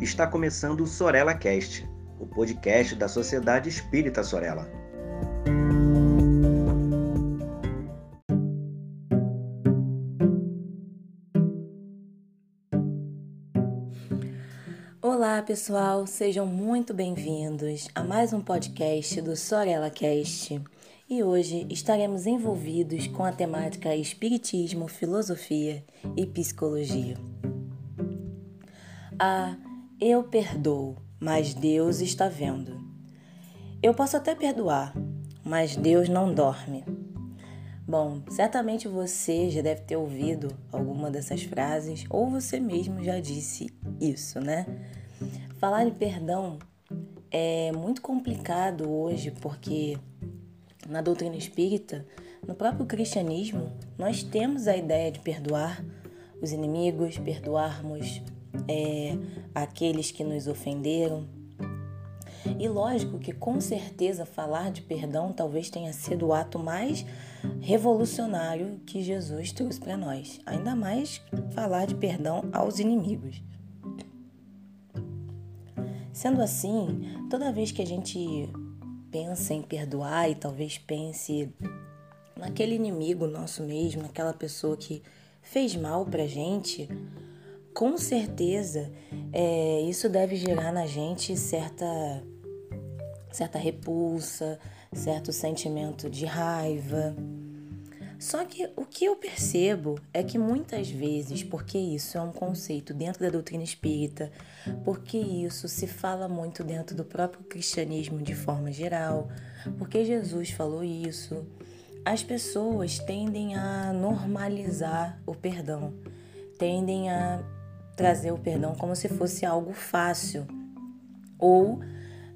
está começando o Sorella Cast, o podcast da Sociedade Espírita Sorella. Olá, pessoal, sejam muito bem-vindos a mais um podcast do Sorella Cast. E hoje estaremos envolvidos com a temática Espiritismo, Filosofia e Psicologia. Ah, eu perdoo, mas Deus está vendo. Eu posso até perdoar, mas Deus não dorme. Bom, certamente você já deve ter ouvido alguma dessas frases ou você mesmo já disse isso, né? Falar de perdão é muito complicado hoje porque na doutrina espírita, no próprio cristianismo, nós temos a ideia de perdoar os inimigos, perdoarmos é, aqueles que nos ofenderam. E lógico que com certeza falar de perdão talvez tenha sido o ato mais revolucionário que Jesus trouxe para nós. Ainda mais falar de perdão aos inimigos. Sendo assim, toda vez que a gente pensa em perdoar e talvez pense naquele inimigo nosso mesmo, naquela pessoa que fez mal pra gente, com certeza é, isso deve gerar na gente certa, certa repulsa, certo sentimento de raiva. Só que o que eu percebo é que muitas vezes, porque isso é um conceito dentro da doutrina espírita, porque isso se fala muito dentro do próprio cristianismo de forma geral, porque Jesus falou isso, as pessoas tendem a normalizar o perdão, tendem a trazer o perdão como se fosse algo fácil ou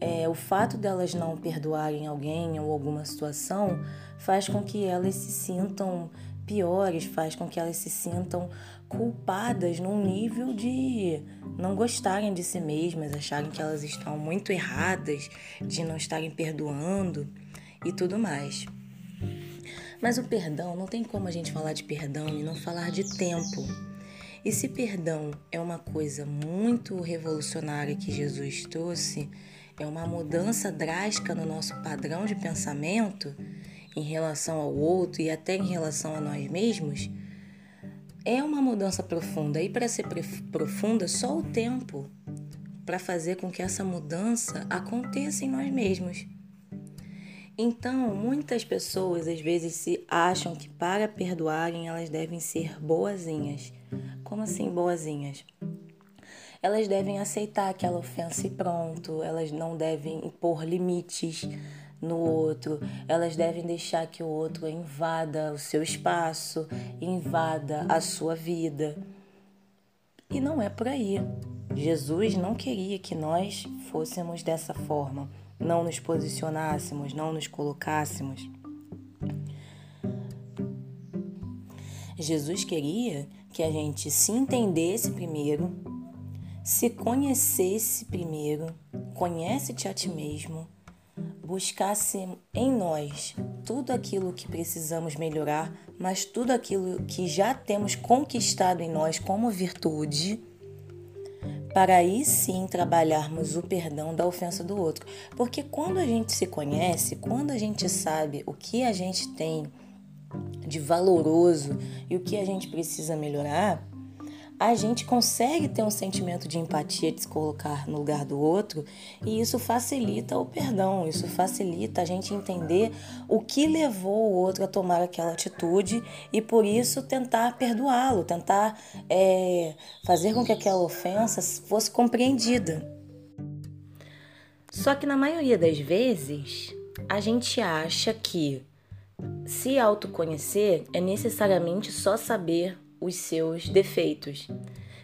é, o fato delas não perdoarem alguém ou alguma situação faz com que elas se sintam piores, faz com que elas se sintam culpadas num nível de não gostarem de si mesmas, acharem que elas estão muito erradas, de não estarem perdoando e tudo mais. Mas o perdão, não tem como a gente falar de perdão e não falar de tempo. E se perdão é uma coisa muito revolucionária que Jesus trouxe, é uma mudança drástica no nosso padrão de pensamento em relação ao outro e até em relação a nós mesmos, é uma mudança profunda. E para ser profunda, só o tempo para fazer com que essa mudança aconteça em nós mesmos. Então, muitas pessoas às vezes se acham que para perdoarem elas devem ser boazinhas. Como assim boazinhas? elas devem aceitar aquela ofensa e pronto, elas não devem impor limites no outro, elas devem deixar que o outro invada o seu espaço, invada a sua vida. E não é por aí. Jesus não queria que nós fôssemos dessa forma, não nos posicionássemos, não nos colocássemos. Jesus queria que a gente se entendesse primeiro, se conhecesse primeiro, conhece-te a ti mesmo, buscasse em nós tudo aquilo que precisamos melhorar, mas tudo aquilo que já temos conquistado em nós como virtude, para aí sim trabalharmos o perdão da ofensa do outro. Porque quando a gente se conhece, quando a gente sabe o que a gente tem de valoroso e o que a gente precisa melhorar, a gente consegue ter um sentimento de empatia, de se colocar no lugar do outro, e isso facilita o perdão, isso facilita a gente entender o que levou o outro a tomar aquela atitude e por isso tentar perdoá-lo, tentar é, fazer com que aquela ofensa fosse compreendida. Só que na maioria das vezes a gente acha que se autoconhecer é necessariamente só saber os seus defeitos.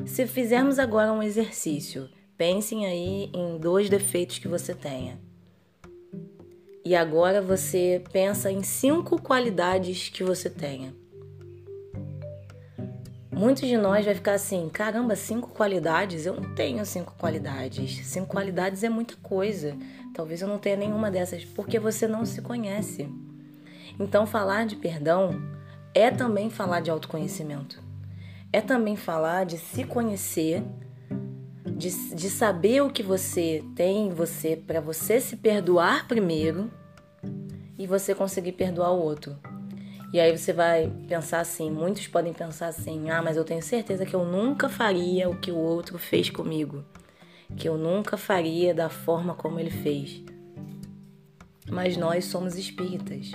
Se fizermos agora um exercício, pensem aí em dois defeitos que você tenha. E agora você pensa em cinco qualidades que você tenha. Muitos de nós vai ficar assim, caramba, cinco qualidades? Eu não tenho cinco qualidades. Cinco qualidades é muita coisa. Talvez eu não tenha nenhuma dessas, porque você não se conhece. Então, falar de perdão é também falar de autoconhecimento é também falar de se conhecer de, de saber o que você tem em você para você se perdoar primeiro e você conseguir perdoar o outro. E aí você vai pensar assim, muitos podem pensar assim: "Ah, mas eu tenho certeza que eu nunca faria o que o outro fez comigo, que eu nunca faria da forma como ele fez". Mas nós somos espíritas.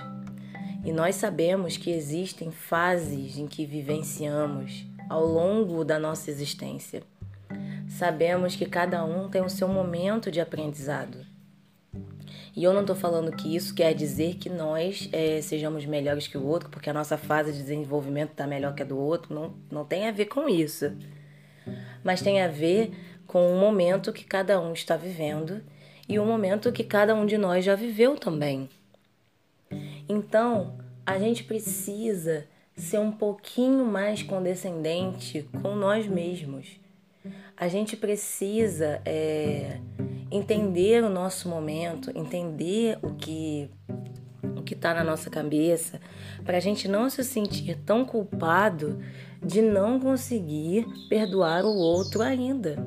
E nós sabemos que existem fases em que vivenciamos ao longo da nossa existência. Sabemos que cada um tem o seu momento de aprendizado. E eu não estou falando que isso quer dizer que nós é, sejamos melhores que o outro, porque a nossa fase de desenvolvimento está melhor que a do outro. Não, não tem a ver com isso. Mas tem a ver com o momento que cada um está vivendo e o momento que cada um de nós já viveu também. Então, a gente precisa ser um pouquinho mais condescendente com nós mesmos. A gente precisa é, entender o nosso momento, entender o que o que está na nossa cabeça, para a gente não se sentir tão culpado de não conseguir perdoar o outro ainda.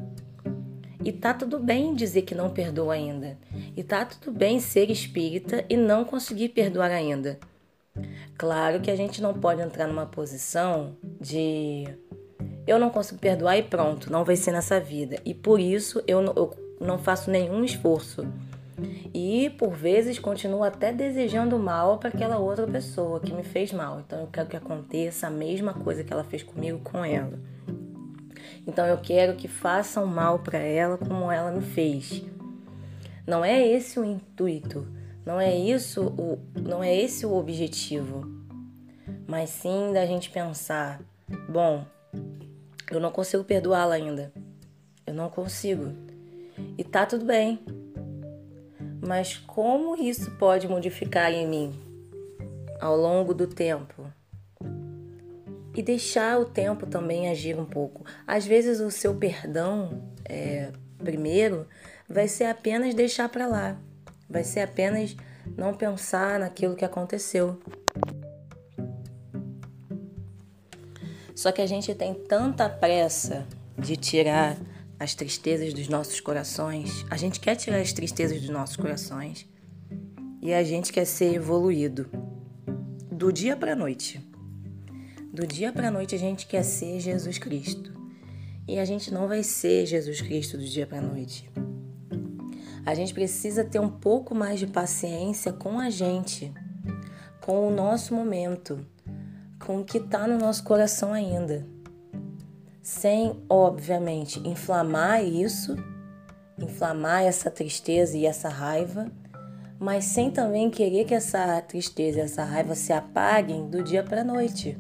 E tá tudo bem dizer que não perdoa ainda. E tá tudo bem ser espírita e não conseguir perdoar ainda. Claro que a gente não pode entrar numa posição de eu não consigo perdoar e pronto, não vai ser nessa vida. E por isso eu não, eu não faço nenhum esforço. E por vezes continuo até desejando mal para aquela outra pessoa que me fez mal. Então eu quero que aconteça a mesma coisa que ela fez comigo com ela. Então eu quero que façam mal para ela como ela me fez. Não é esse o intuito, não é isso o não é esse o objetivo. Mas sim da gente pensar, bom, eu não consigo perdoá-la ainda. Eu não consigo. E tá tudo bem. Mas como isso pode modificar em mim ao longo do tempo? E deixar o tempo também agir um pouco. Às vezes o seu perdão, é, primeiro, vai ser apenas deixar para lá. Vai ser apenas não pensar naquilo que aconteceu. Só que a gente tem tanta pressa de tirar as tristezas dos nossos corações. A gente quer tirar as tristezas dos nossos corações e a gente quer ser evoluído do dia para noite. Do dia para noite a gente quer ser Jesus Cristo. E a gente não vai ser Jesus Cristo do dia para noite. A gente precisa ter um pouco mais de paciência com a gente, com o nosso momento com o que está no nosso coração ainda. Sem, obviamente, inflamar isso, inflamar essa tristeza e essa raiva, mas sem também querer que essa tristeza e essa raiva se apaguem do dia para a noite.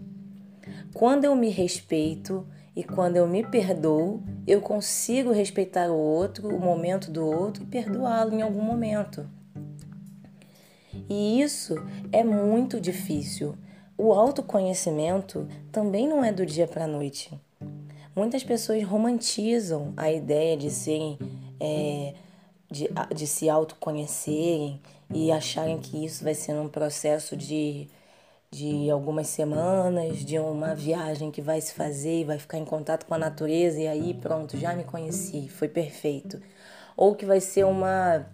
Quando eu me respeito e quando eu me perdoo, eu consigo respeitar o outro, o momento do outro e perdoá-lo em algum momento. E isso é muito difícil, o autoconhecimento também não é do dia para a noite. Muitas pessoas romantizam a ideia de serem, é, de, de se autoconhecerem e acharem que isso vai ser um processo de, de algumas semanas, de uma viagem que vai se fazer e vai ficar em contato com a natureza e aí pronto, já me conheci, foi perfeito. Ou que vai ser uma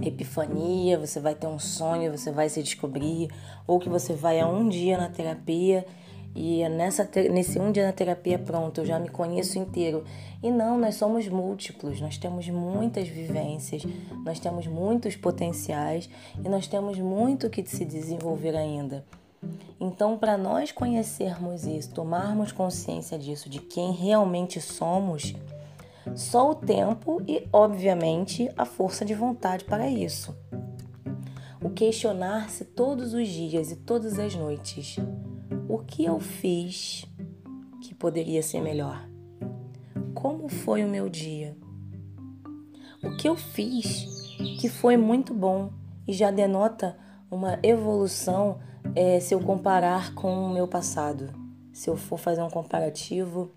epifania, você vai ter um sonho, você vai se descobrir, ou que você vai a um dia na terapia e nessa nesse um dia na terapia pronto, eu já me conheço inteiro. E não, nós somos múltiplos, nós temos muitas vivências, nós temos muitos potenciais e nós temos muito que se desenvolver ainda. Então, para nós conhecermos isso, tomarmos consciência disso, de quem realmente somos, só o tempo e, obviamente, a força de vontade para isso. O questionar-se todos os dias e todas as noites: o que eu fiz que poderia ser melhor? Como foi o meu dia? O que eu fiz que foi muito bom e já denota uma evolução é, se eu comparar com o meu passado? Se eu for fazer um comparativo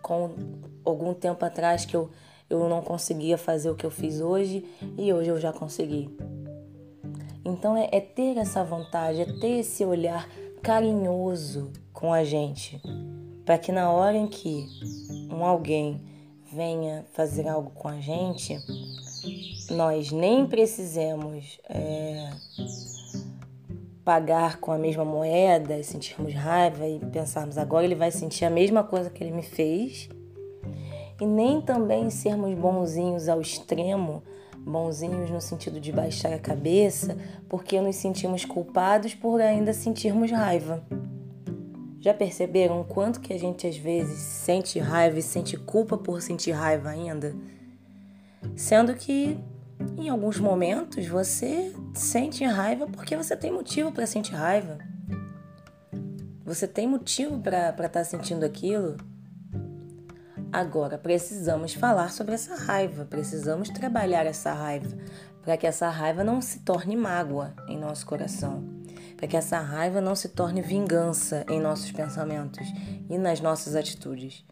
com algum tempo atrás que eu, eu não conseguia fazer o que eu fiz hoje e hoje eu já consegui. Então é, é ter essa vontade, é ter esse olhar carinhoso com a gente, para que na hora em que um alguém venha fazer algo com a gente, nós nem precisemos é, pagar com a mesma moeda e sentirmos raiva e pensarmos agora ele vai sentir a mesma coisa que ele me fez, e nem também sermos bonzinhos ao extremo, bonzinhos no sentido de baixar a cabeça, porque nos sentimos culpados por ainda sentirmos raiva. Já perceberam quanto que a gente às vezes sente raiva e sente culpa por sentir raiva ainda? Sendo que em alguns momentos você sente raiva porque você tem motivo para sentir raiva. Você tem motivo para estar tá sentindo aquilo. Agora precisamos falar sobre essa raiva, precisamos trabalhar essa raiva para que essa raiva não se torne mágoa em nosso coração para que essa raiva não se torne vingança em nossos pensamentos e nas nossas atitudes.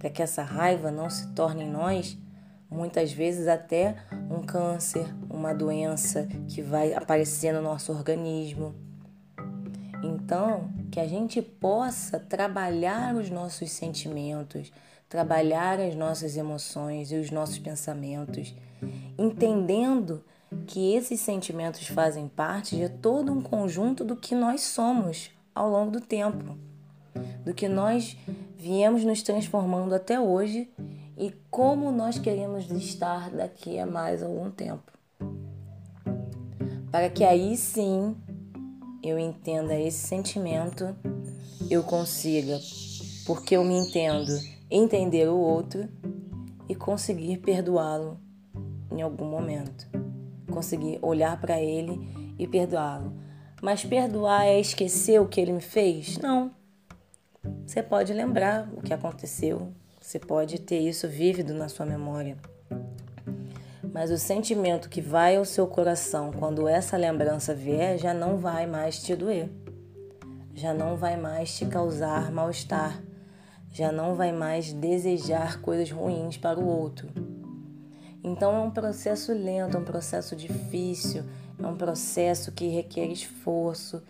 Para que essa raiva não se torne em nós, muitas vezes até um câncer, uma doença que vai aparecer no nosso organismo. Então, que a gente possa trabalhar os nossos sentimentos, trabalhar as nossas emoções e os nossos pensamentos, entendendo que esses sentimentos fazem parte de todo um conjunto do que nós somos ao longo do tempo, do que nós viemos nos transformando até hoje e como nós queremos estar daqui a mais algum tempo. Para que aí sim eu entenda esse sentimento, eu consiga, porque eu me entendo, entender o outro e conseguir perdoá-lo em algum momento conseguir olhar para ele e perdoá-lo. Mas perdoar é esquecer o que ele me fez? Não. Você pode lembrar o que aconteceu, você pode ter isso vívido na sua memória. Mas o sentimento que vai ao seu coração quando essa lembrança vier já não vai mais te doer, já não vai mais te causar mal-estar, já não vai mais desejar coisas ruins para o outro. Então é um processo lento, é um processo difícil, é um processo que requer esforço,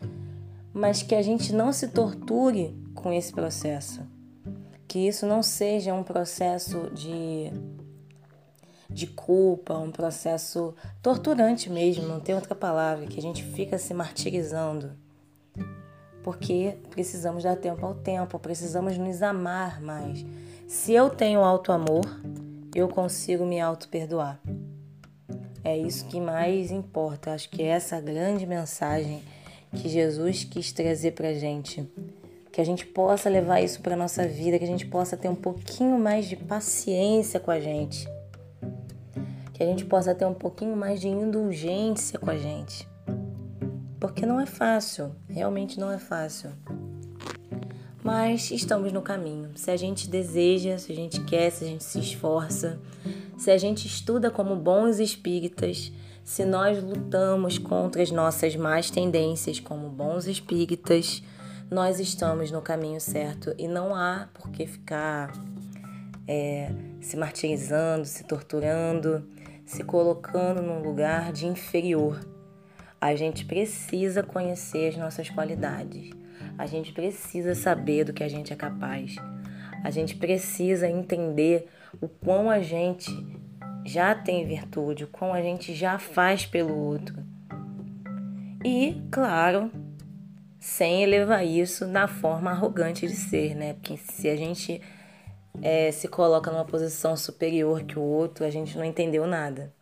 mas que a gente não se torture com esse processo. Que isso não seja um processo de de culpa, um processo torturante mesmo, não tem outra palavra, que a gente fica se martirizando. Porque precisamos dar tempo ao tempo, precisamos nos amar mais. Se eu tenho alto amor, eu consigo me auto-perdoar. É isso que mais importa. Acho que é essa grande mensagem que Jesus quis trazer para gente. Que a gente possa levar isso para nossa vida, que a gente possa ter um pouquinho mais de paciência com a gente. Que a gente possa ter um pouquinho mais de indulgência com a gente. Porque não é fácil, realmente não é fácil mas estamos no caminho. Se a gente deseja, se a gente quer, se a gente se esforça, se a gente estuda como bons espíritas, se nós lutamos contra as nossas más tendências como bons espíritas, nós estamos no caminho certo e não há por que ficar é, se martirizando, se torturando, se colocando num lugar de inferior. A gente precisa conhecer as nossas qualidades. A gente precisa saber do que a gente é capaz. A gente precisa entender o quão a gente já tem virtude, o quão a gente já faz pelo outro. E, claro, sem elevar isso na forma arrogante de ser, né? Porque se a gente é, se coloca numa posição superior que o outro, a gente não entendeu nada.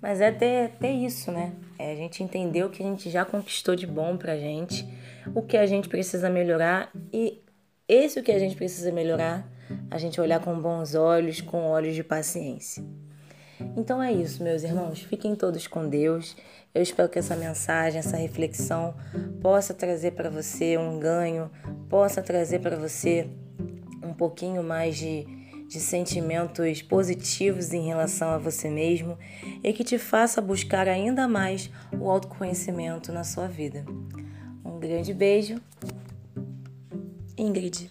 Mas é ter, ter isso, né? É a gente entender o que a gente já conquistou de bom pra gente o que a gente precisa melhorar e esse o que a gente precisa melhorar, a gente olhar com bons olhos, com olhos de paciência. Então é isso, meus irmãos. Fiquem todos com Deus. Eu espero que essa mensagem, essa reflexão possa trazer para você um ganho, possa trazer para você um pouquinho mais de, de sentimentos positivos em relação a você mesmo e que te faça buscar ainda mais o autoconhecimento na sua vida grande beijo. Ingrid.